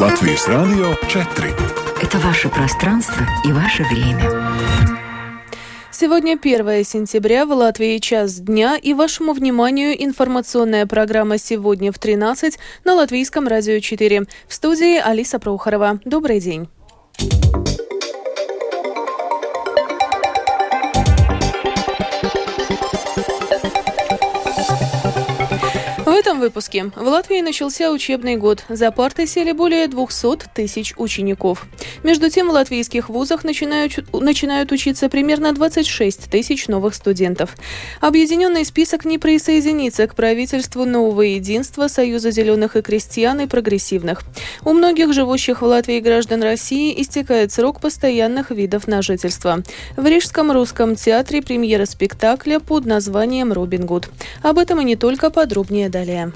Латвийс Радио 4. Это ваше пространство и ваше время. Сегодня 1 сентября, в Латвии час дня, и вашему вниманию информационная программа «Сегодня в 13» на Латвийском радио 4. В студии Алиса Прохорова. Добрый день. Этом выпуске в Латвии начался учебный год. За парты сели более 200 тысяч учеников. Между тем, в латвийских вузах начинают, начинают учиться примерно 26 тысяч новых студентов. Объединенный список не присоединится к правительству нового единства Союза зеленых и крестьян и прогрессивных. У многих живущих в Латвии граждан России истекает срок постоянных видов на жительство. В Рижском русском театре премьера спектакля под названием «Робин Гуд». Об этом и не только подробнее далее далее.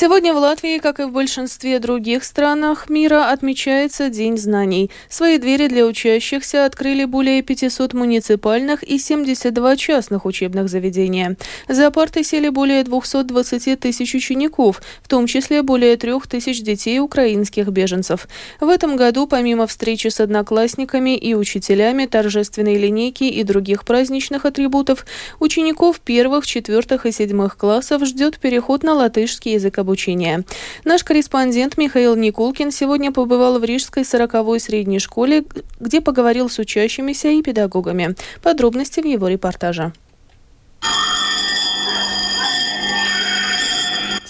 Сегодня в Латвии, как и в большинстве других странах мира, отмечается День знаний. Свои двери для учащихся открыли более 500 муниципальных и 72 частных учебных заведения. За парты сели более 220 тысяч учеников, в том числе более 3 тысяч детей украинских беженцев. В этом году, помимо встречи с одноклассниками и учителями, торжественной линейки и других праздничных атрибутов, учеников первых, четвертых и седьмых классов ждет переход на латышский язык обучения. Наш корреспондент Михаил Никулкин сегодня побывал в Рижской 40-й средней школе, где поговорил с учащимися и педагогами. Подробности в его репортаже.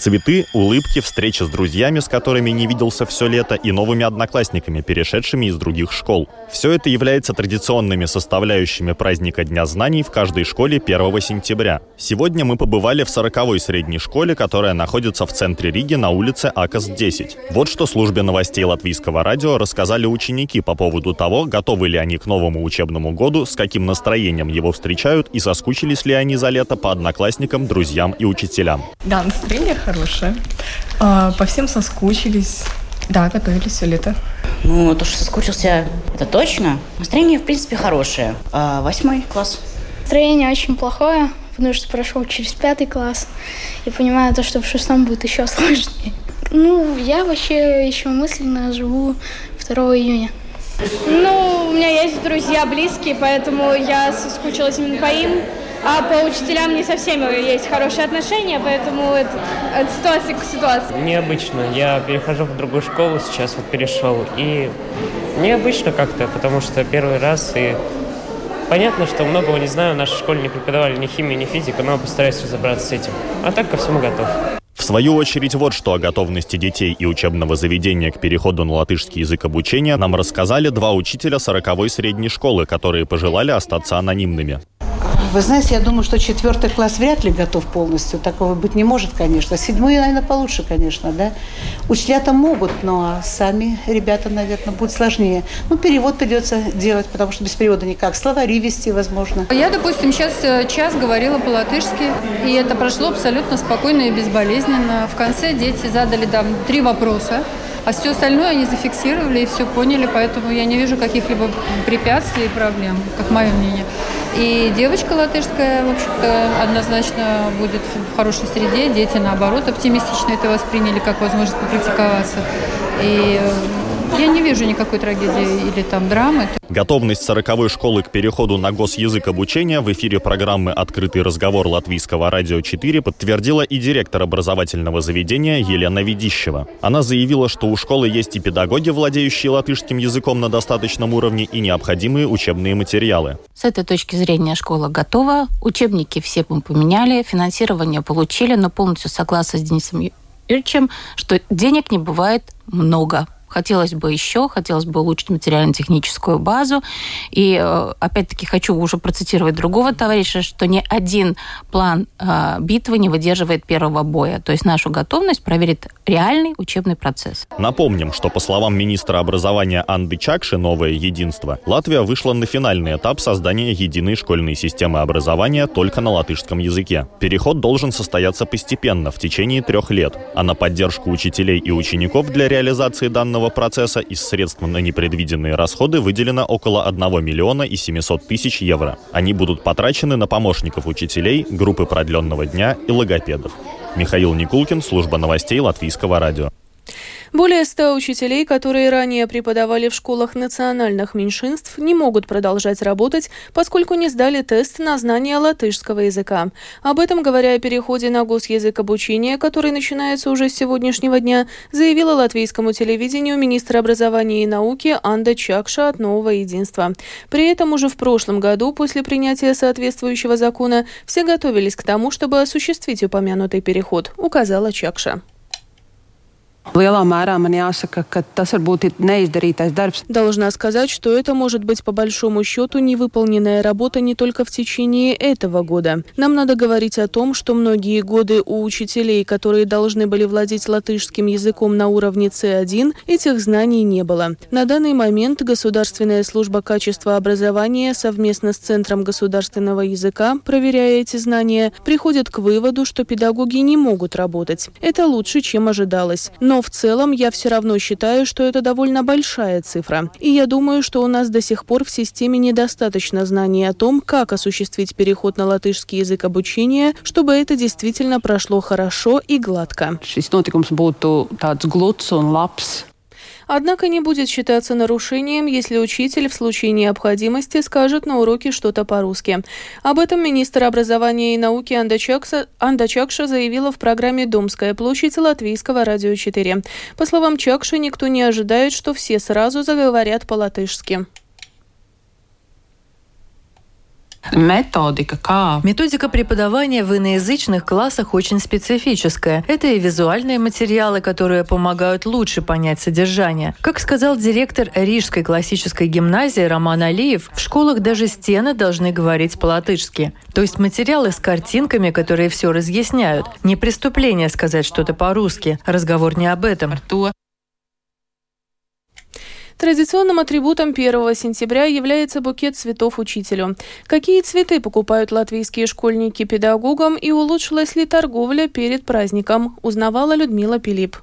Цветы, улыбки, встречи с друзьями, с которыми не виделся все лето, и новыми одноклассниками, перешедшими из других школ. Все это является традиционными составляющими праздника Дня знаний в каждой школе 1 сентября. Сегодня мы побывали в 40-й средней школе, которая находится в центре Риги на улице Акас-10. Вот что службе новостей латвийского радио рассказали ученики по поводу того, готовы ли они к новому учебному году, с каким настроением его встречают и соскучились ли они за лето по одноклассникам, друзьям и учителям. Да, настроение хорошая. А, по всем соскучились. Да, готовились все лето. Ну, то, что соскучился, это точно. Настроение, в принципе, хорошее. А, восьмой класс. Настроение очень плохое, потому что прошел через пятый класс. И понимаю то, что в шестом будет еще сложнее. Ну, я вообще еще мысленно живу 2 июня. Ну, у меня есть друзья близкие, поэтому я соскучилась именно по им. А по учителям не со всеми есть хорошие отношения, поэтому это от ситуации к ситуации. Необычно. Я перехожу в другую школу сейчас, вот перешел, и необычно как-то, потому что первый раз, и понятно, что многого не знаю, в нашей школе не преподавали ни химию, ни физику, но постараюсь разобраться с этим. А так ко всему готов. В свою очередь, вот что о готовности детей и учебного заведения к переходу на латышский язык обучения нам рассказали два учителя 40-й средней школы, которые пожелали остаться анонимными. Вы знаете, я думаю, что четвертый класс вряд ли готов полностью. Такого быть не может, конечно. Седьмой, наверное, получше, конечно, да. Учителя-то могут, но сами ребята, наверное, будет сложнее. Ну, перевод придется делать, потому что без перевода никак. Словари вести, возможно. Я, допустим, сейчас э, час говорила по-латышски, и это прошло абсолютно спокойно и безболезненно. В конце дети задали там три вопроса. А все остальное они зафиксировали и все поняли, поэтому я не вижу каких-либо препятствий и проблем, как мое мнение. И девочка латышская, в общем-то, однозначно будет в хорошей среде. Дети, наоборот, оптимистично это восприняли как возможность попрактиковаться. И э, я не вижу никакой трагедии или там драмы. Готовность 40-й школы к переходу на госязык обучения в эфире программы «Открытый разговор» Латвийского радио 4 подтвердила и директор образовательного заведения Елена Ведищева. Она заявила, что у школы есть и педагоги, владеющие латышским языком на достаточном уровне, и необходимые учебные материалы. С этой точки зрения школа готова. Учебники все мы поменяли, финансирование получили, но полностью согласна с Денисом Юрьевичем, что денег не бывает много. Хотелось бы еще, хотелось бы улучшить материально-техническую базу. И э, опять-таки хочу уже процитировать другого товарища, что ни один план э, битвы не выдерживает первого боя. То есть нашу готовность проверит реальный учебный процесс. Напомним, что по словам министра образования Анды Чакши «Новое единство», Латвия вышла на финальный этап создания единой школьной системы образования только на латышском языке. Переход должен состояться постепенно, в течение трех лет, а на поддержку учителей и учеников для реализации данного учебного процесса из средств на непредвиденные расходы выделено около 1 миллиона и 700 тысяч евро. Они будут потрачены на помощников учителей, группы продленного дня и логопедов. Михаил Никулкин, служба новостей Латвийского радио. Более ста учителей, которые ранее преподавали в школах национальных меньшинств, не могут продолжать работать, поскольку не сдали тест на знание латышского языка. Об этом, говоря о переходе на госязык обучения, который начинается уже с сегодняшнего дня, заявила латвийскому телевидению министр образования и науки Анда Чакша от «Нового единства». При этом уже в прошлом году, после принятия соответствующего закона, все готовились к тому, чтобы осуществить упомянутый переход, указала Чакша. Lielā mērā man jāsaka, ka tas varbūt ir darbs. Должна сказать, что это может быть по большому счету невыполненная работа не только в течение этого года. Нам надо говорить о том, что многие годы у учителей, которые должны были владеть латышским языком на уровне C1, этих знаний не было. На данный момент Государственная служба качества образования совместно с Центром государственного языка, проверяя эти знания, приходит к выводу, что педагоги не могут работать. Это лучше, чем ожидалось. Но в целом я все равно считаю, что это довольно большая цифра. И я думаю, что у нас до сих пор в системе недостаточно знаний о том, как осуществить переход на латышский язык обучения, чтобы это действительно прошло хорошо и гладко. Однако не будет считаться нарушением, если учитель в случае необходимости скажет на уроке что-то по-русски. Об этом министр образования и науки Анда, Чакша заявила в программе «Домская площадь» Латвийского радио 4. По словам Чакши, никто не ожидает, что все сразу заговорят по-латышски. Методика kā? Методика преподавания в иноязычных классах очень специфическая. Это и визуальные материалы, которые помогают лучше понять содержание. Как сказал директор Рижской классической гимназии Роман Алиев, в школах даже стены должны говорить по-латышски. То есть материалы с картинками, которые все разъясняют. Не преступление сказать что-то по-русски. Разговор не об этом. Традиционным атрибутом 1 сентября является букет цветов учителю. Какие цветы покупают латвийские школьники педагогам и улучшилась ли торговля перед праздником, узнавала Людмила Пилип.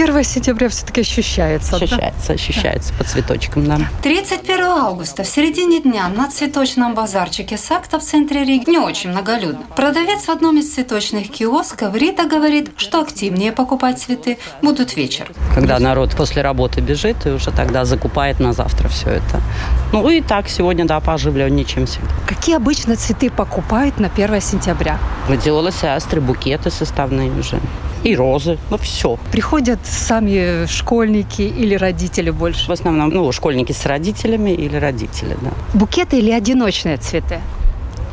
1 сентября все-таки ощущается. Ощущается, ощущается по цветочкам, да. 31 августа в середине дня на цветочном базарчике Сакта в центре Риги не очень многолюдно. Продавец в одном из цветочных киосков Рита говорит, что активнее покупать цветы будут вечером. Когда народ после работы бежит и уже тогда закупает на завтра все это. Ну и так сегодня, да, пооживленнее, чем всегда. Какие обычно цветы покупают на 1 сентября? Гладиолусы, астры, букеты составные уже. И розы, ну все. Приходят сами школьники или родители больше? В основном, ну, школьники с родителями или родители, да. Букеты или одиночные цветы?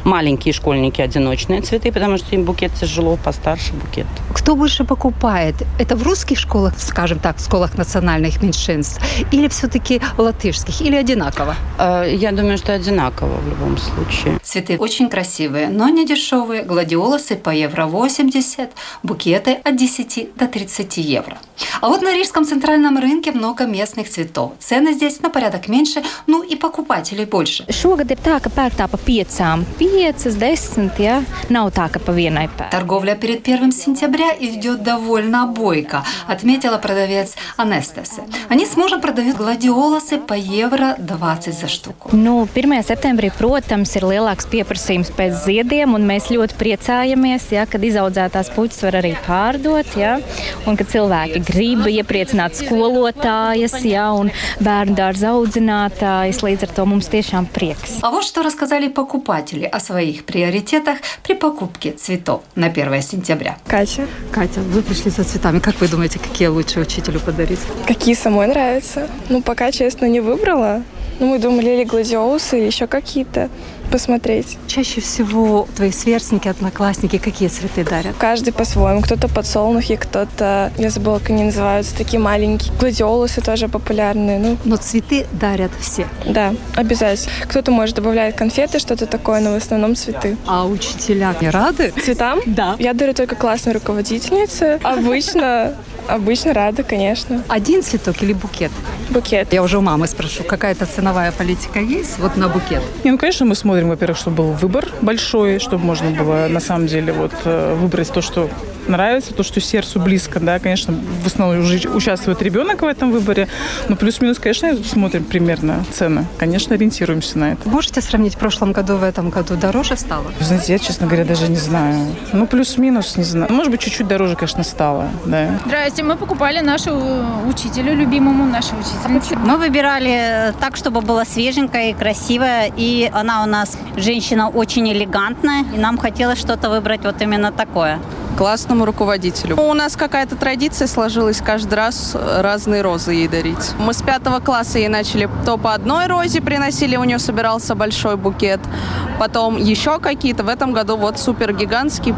Маленькие школьники одиночные цветы, потому что им букет тяжело, постарше букет. Кто больше покупает? Это в русских школах, скажем так, в школах национальных меньшинств, или все-таки в латышских, или одинаково? Э, Я думаю, что одинаково в любом случае. Цветы очень красивые, но не дешевые. Гладиолусы по евро 80, букеты от 10 до 30 евро. А вот на Рижском центральном рынке много местных цветов. Цены здесь на порядок меньше, ну и покупателей больше. Šogad ir tā, ka pērk tā pa piecām, piecas, desmit, ja? Nav tā, ka pa vienai pērk. Торговля перед 1 сентября идет довольно бойко, отметила продавец Анестесы. Они с мужем продают гладиолусы по евро 20 за штуку. Nu, 1. septembrī, protams, ir lielāks pieprasījums pēc ziediem, un mēs ļoti priecājamies, ja, kad izaudzētās puķis var arī pārdot, ja, un kad cilvēki grib iepriecināt skolotājas ja, un bērnu dārza audzinātājas. Līdz ar to mums tiešām prieks. А вот что рассказали покупатели о своих приоритетах при покупке цветов на 1 сентября. Катя. Катя, вы пришли за цветами. Как вы думаете, какие лучше учителю подарить? Какие самой нравятся? Ну, пока, честно, не выбрала. Ну, мы думали или гладиолусы, или еще какие-то посмотреть. Чаще всего твои сверстники, одноклассники какие цветы дарят? Каждый по-своему. Кто-то подсолнухи, кто-то, я забыла, как они называются, такие маленькие. Гладиолусы тоже популярные. Ну, Но цветы дарят все. да, обязательно. Кто-то, может, добавляет конфеты, что-то такое, но в основном цветы. А учителя не рады? Цветам? Да. Я дарю только классной руководительнице. Обычно Обычно рада, конечно. Один цветок или букет? Букет. Я уже у мамы спрошу, какая-то ценовая политика есть вот на букет? Не, ну, конечно, мы смотрим, во-первых, чтобы был выбор большой, чтобы можно было на самом деле вот э, выбрать то, что нравится, то, что сердцу близко, да, конечно, в основном уже участвует ребенок в этом выборе, но плюс-минус, конечно, смотрим примерно цены, конечно, ориентируемся на это. Можете сравнить в прошлом году, в этом году дороже стало? Знаете, я, честно говоря, даже не знаю. Ну, плюс-минус, не знаю. Может быть, чуть-чуть дороже, конечно, стало, да. Здрасте, мы покупали нашу учителю любимому, нашей учительнице. Мы выбирали так, чтобы было свеженькое и красивое, и она у нас женщина очень элегантная, и нам хотелось что-то выбрать вот именно такое классному руководителю. У нас какая-то традиция сложилась каждый раз разные розы ей дарить. Мы с пятого класса ей начали то по одной розе приносили, у нее собирался большой букет, потом еще какие-то. В этом году вот супер гигантский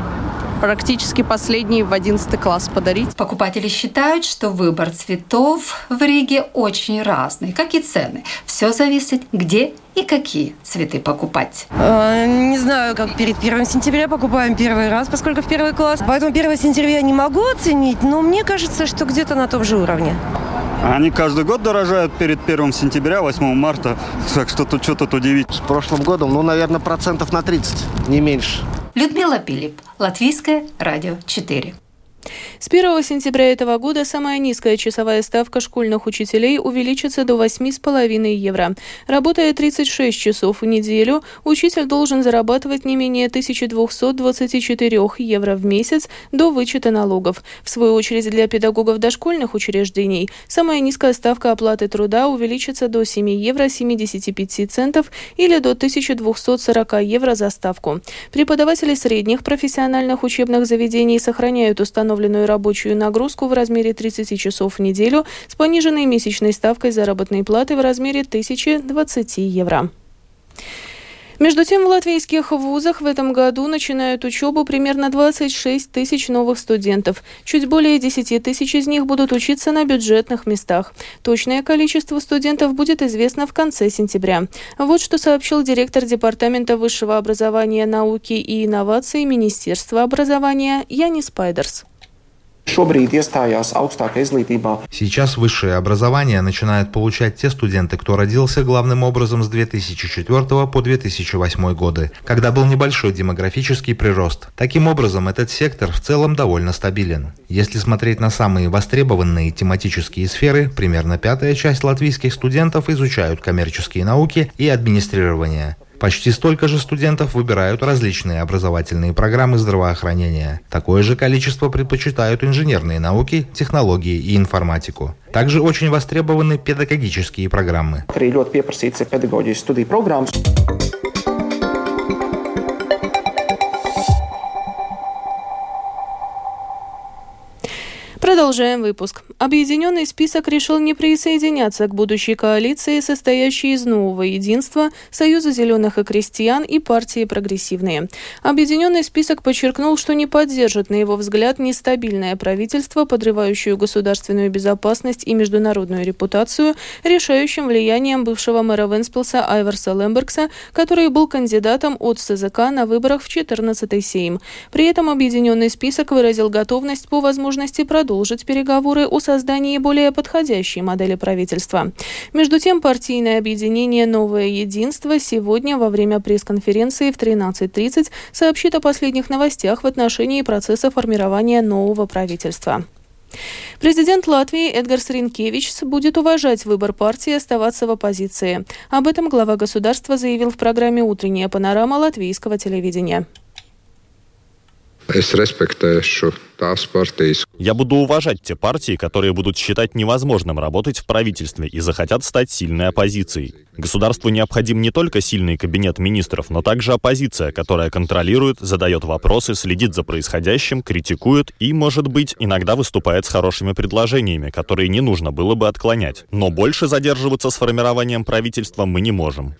практически последний в 11 класс подарить. Покупатели считают, что выбор цветов в Риге очень разный, как и цены. Все зависит, где и какие цветы покупать. А, не знаю, как перед 1 сентября покупаем первый раз, поскольку в первый класс. Поэтому 1 сентября я не могу оценить, но мне кажется, что где-то на том же уровне. Они каждый год дорожают перед 1 сентября, 8 марта. Так что тут что-то удивить. С прошлым годом, ну, наверное, процентов на 30, не меньше. Людмила Пилип, Латвийское радио 4. С 1 сентября этого года самая низкая часовая ставка школьных учителей увеличится до 8,5 евро. Работая 36 часов в неделю, учитель должен зарабатывать не менее 1224 евро в месяц до вычета налогов. В свою очередь для педагогов дошкольных учреждений самая низкая ставка оплаты труда увеличится до 7 евро 75 центов или до 1240 евро за ставку. Преподаватели средних профессиональных учебных заведений сохраняют установленную рабочую нагрузку в размере 30 часов в неделю с пониженной месячной ставкой заработной платы в размере 1020 евро. Между тем, в латвийских вузах в этом году начинают учебу примерно 26 тысяч новых студентов. Чуть более 10 тысяч из них будут учиться на бюджетных местах. Точное количество студентов будет известно в конце сентября. Вот что сообщил директор Департамента высшего образования, науки и инноваций Министерства образования Янис Пайдерс. Сейчас высшее образование начинают получать те студенты, кто родился главным образом с 2004 по 2008 годы, когда был небольшой демографический прирост. Таким образом, этот сектор в целом довольно стабилен. Если смотреть на самые востребованные тематические сферы, примерно пятая часть латвийских студентов изучают коммерческие науки и администрирование. Почти столько же студентов выбирают различные образовательные программы здравоохранения. Такое же количество предпочитают инженерные науки, технологии и информатику. Также очень востребованы педагогические программы. Продолжаем выпуск. Объединенный список решил не присоединяться к будущей коалиции, состоящей из нового единства, Союза зеленых и крестьян и партии прогрессивные. Объединенный список подчеркнул, что не поддержит, на его взгляд, нестабильное правительство, подрывающее государственную безопасность и международную репутацию, решающим влиянием бывшего мэра Венспилса Айверса Лембергса, который был кандидатом от СЗК на выборах в 14-й Сейм. При этом объединенный список выразил готовность по возможности продолжить продолжить переговоры о создании более подходящей модели правительства. Между тем, партийное объединение «Новое единство» сегодня во время пресс-конференции в 13.30 сообщит о последних новостях в отношении процесса формирования нового правительства. Президент Латвии Эдгар Сринкевич будет уважать выбор партии оставаться в оппозиции. Об этом глава государства заявил в программе «Утренняя панорама» латвийского телевидения. Я буду уважать те партии, которые будут считать невозможным работать в правительстве и захотят стать сильной оппозицией. Государству необходим не только сильный кабинет министров, но также оппозиция, которая контролирует, задает вопросы, следит за происходящим, критикует и, может быть, иногда выступает с хорошими предложениями, которые не нужно было бы отклонять. Но больше задерживаться с формированием правительства мы не можем.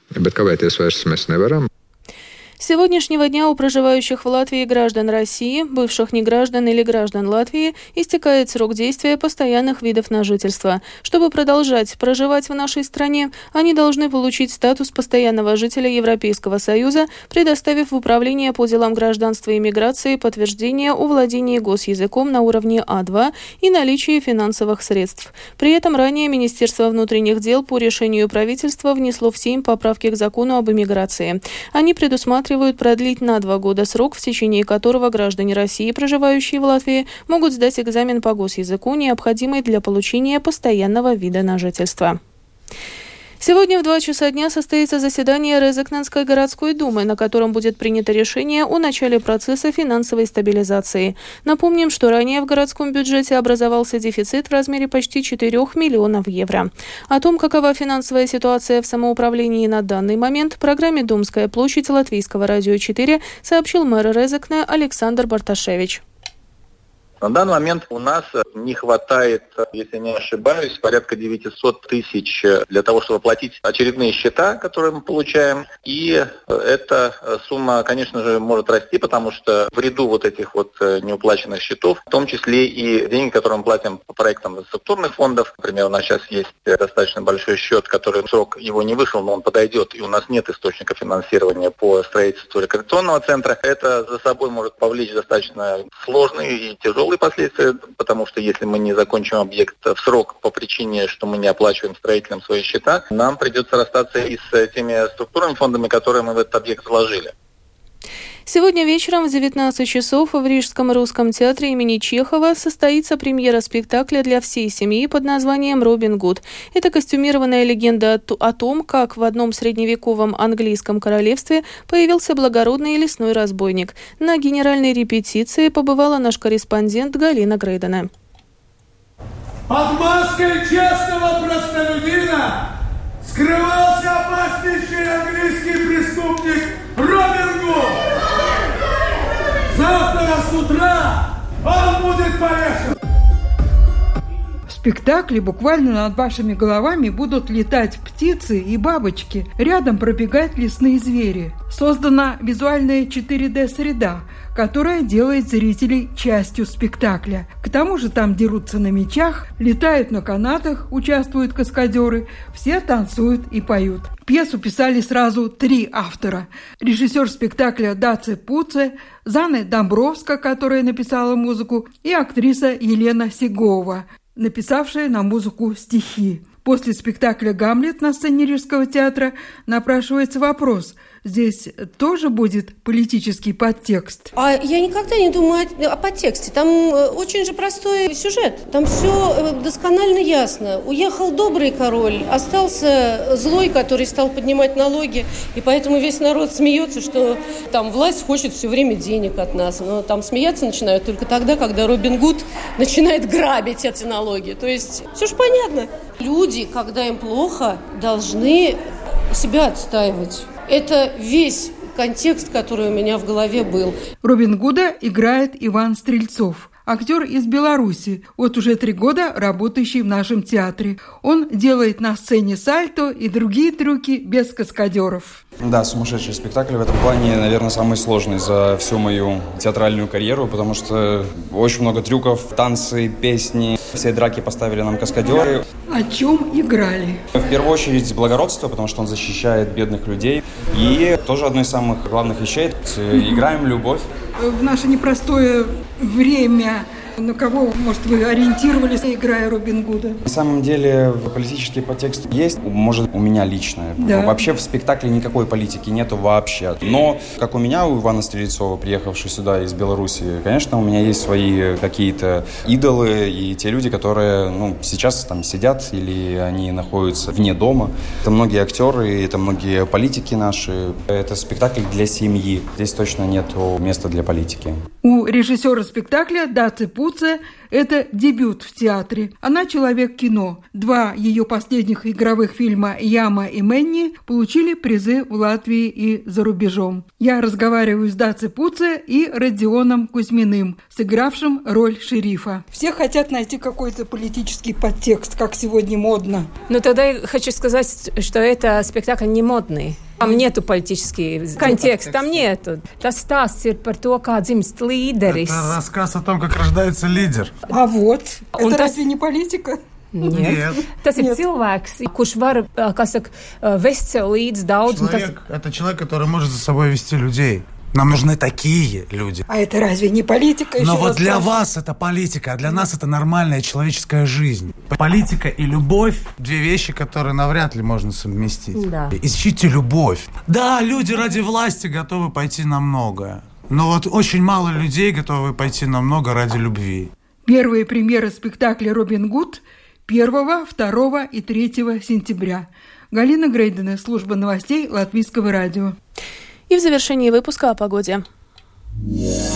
С сегодняшнего дня у проживающих в Латвии граждан России, бывших неграждан или граждан Латвии истекает срок действия постоянных видов на жительство. Чтобы продолжать проживать в нашей стране, они должны получить статус постоянного жителя Европейского Союза, предоставив в Управление по делам гражданства и миграции подтверждение о владении госязыком на уровне А2 и наличии финансовых средств. При этом ранее Министерство внутренних дел по решению правительства внесло в Сейм поправки к закону об иммиграции. Они предусматривают рассматривают продлить на два года срок, в течение которого граждане России, проживающие в Латвии, могут сдать экзамен по госязыку, необходимый для получения постоянного вида на жительство. Сегодня в 2 часа дня состоится заседание Резекненской городской думы, на котором будет принято решение о начале процесса финансовой стабилизации. Напомним, что ранее в городском бюджете образовался дефицит в размере почти 4 миллионов евро. О том, какова финансовая ситуация в самоуправлении на данный момент, в программе «Думская площадь» Латвийского радио 4 сообщил мэр Резекне Александр Барташевич. На данный момент у нас не хватает, если не ошибаюсь, порядка 900 тысяч для того, чтобы платить очередные счета, которые мы получаем. И эта сумма, конечно же, может расти, потому что в ряду вот этих вот неуплаченных счетов, в том числе и деньги, которые мы платим по проектам структурных фондов. Например, у нас сейчас есть достаточно большой счет, который срок его не вышел, но он подойдет, и у нас нет источника финансирования по строительству рекреационного центра. Это за собой может повлечь достаточно сложные и тяжелые тяжелые последствия, потому что если мы не закончим объект в срок по причине, что мы не оплачиваем строителям свои счета, нам придется расстаться и с теми структурными фондами, которые мы в этот объект вложили. Сегодня вечером в 19 часов в Рижском русском театре имени Чехова состоится премьера спектакля для всей семьи под названием «Робин Гуд». Это костюмированная легенда о том, как в одном средневековом английском королевстве появился благородный лесной разбойник. На генеральной репетиции побывала наш корреспондент Галина Грейдена. Под маской честного простолюдина скрывался опаснейший английский преступник спектакле буквально над вашими головами будут летать птицы и бабочки. Рядом пробегают лесные звери. Создана визуальная 4D-среда, которая делает зрителей частью спектакля. К тому же там дерутся на мечах, летают на канатах, участвуют каскадеры, все танцуют и поют. Пьесу писали сразу три автора. Режиссер спектакля Даце Пуце, Зана Домбровска, которая написала музыку, и актриса Елена Сигова, написавшая на музыку стихи. После спектакля «Гамлет» на сцене Рижского театра напрашивается вопрос – здесь тоже будет политический подтекст? А я никогда не думаю о, о подтексте. Там э, очень же простой сюжет. Там все э, досконально ясно. Уехал добрый король, остался злой, который стал поднимать налоги, и поэтому весь народ смеется, что там власть хочет все время денег от нас. Но там смеяться начинают только тогда, когда Робин Гуд начинает грабить эти налоги. То есть все же понятно. Люди, когда им плохо, должны себя отстаивать. Это весь контекст, который у меня в голове был. Робин Гуда играет Иван Стрельцов – актер из Беларуси, вот уже три года работающий в нашем театре. Он делает на сцене сальто и другие трюки без каскадеров. Да, сумасшедший спектакль в этом плане, наверное, самый сложный за всю мою театральную карьеру, потому что очень много трюков, танцы, песни. Все драки поставили нам каскадеры. О чем играли? В первую очередь благородство, потому что он защищает бедных людей. И тоже одно из самых главных вещей – играем любовь. В наше непростое время на кого, может, вы ориентировались, играя Робин Гуда? На самом деле политический подтекст есть, может, у меня лично. Да. Вообще в спектакле никакой политики нету вообще. Но, как у меня, у Ивана Стрельцова, приехавший сюда из Беларуси, конечно, у меня есть свои какие-то идолы и те люди, которые ну, сейчас там сидят или они находятся вне дома. Это многие актеры, это многие политики наши. Это спектакль для семьи. Здесь точно нет места для политики. У режиссера спектакля Даци Пу Луция – это дебют в театре. Она человек кино. Два ее последних игровых фильма «Яма» и «Мэнни» получили призы в Латвии и за рубежом. Я разговариваю с Даци Пуце и Родионом Кузьминым, сыгравшим роль шерифа. Все хотят найти какой-то политический подтекст, как сегодня модно. Ну тогда я хочу сказать, что это спектакль не модный. Там нету политический контекст, там нету. Tas stāsts ir par to, kā dzimst līderis. Это рассказ о том, как рождается лидер. А вот, Un это tas- разве не политика? Нет. Tas ir Нет. cilvēks, kurš var, ā, kā saka, ā, vest sev līdzi daudz. un tas- Человек – это человек, который может за собой вести людей. Нам нужны такие люди. А это разве не политика? Но вот для вас это политика, а для нас это нормальная человеческая жизнь. Политика и любовь – две вещи, которые навряд ли можно совместить. Да. Ищите любовь. Да, люди ради власти готовы пойти на многое. Но вот очень мало людей готовы пойти на много ради любви. Первые премьеры спектакля «Робин Гуд» 1, 2 и 3 сентября. Галина Грейдена, служба новостей Латвийского радио. И в завершении выпуска о погоде. В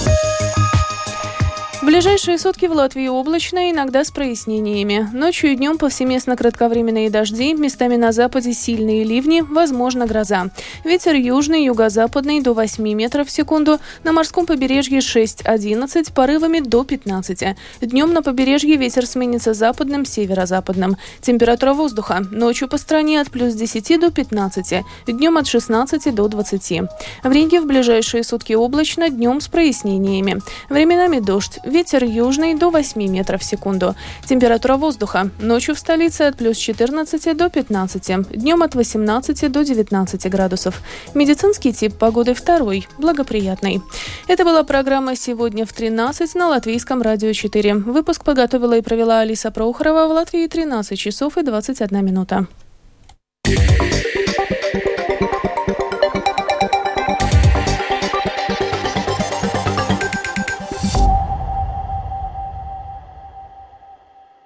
ближайшие сутки в Латвии облачно, иногда с прояснениями. Ночью и днем повсеместно кратковременные дожди, местами на западе сильные ливни, возможно гроза. Ветер южный, юго-западный до 8 метров в секунду, на морском побережье 6-11, порывами до 15. Днем на побережье ветер сменится западным, северо-западным. Температура воздуха ночью по стране от плюс 10 до 15, днем от 16 до 20. В Риге в ближайшие сутки облачно, днем с прояснениями. Временами дождь, ветер южный до 8 метров в секунду. Температура воздуха ночью в столице от плюс 14 до 15, днем от 18 до 19 градусов. Медицинский тип погоды второй, благоприятный. Это была программа «Сегодня в 13» на Латвийском радио 4. Выпуск подготовила и провела Алиса Прохорова в Латвии 13 часов и 21 минута.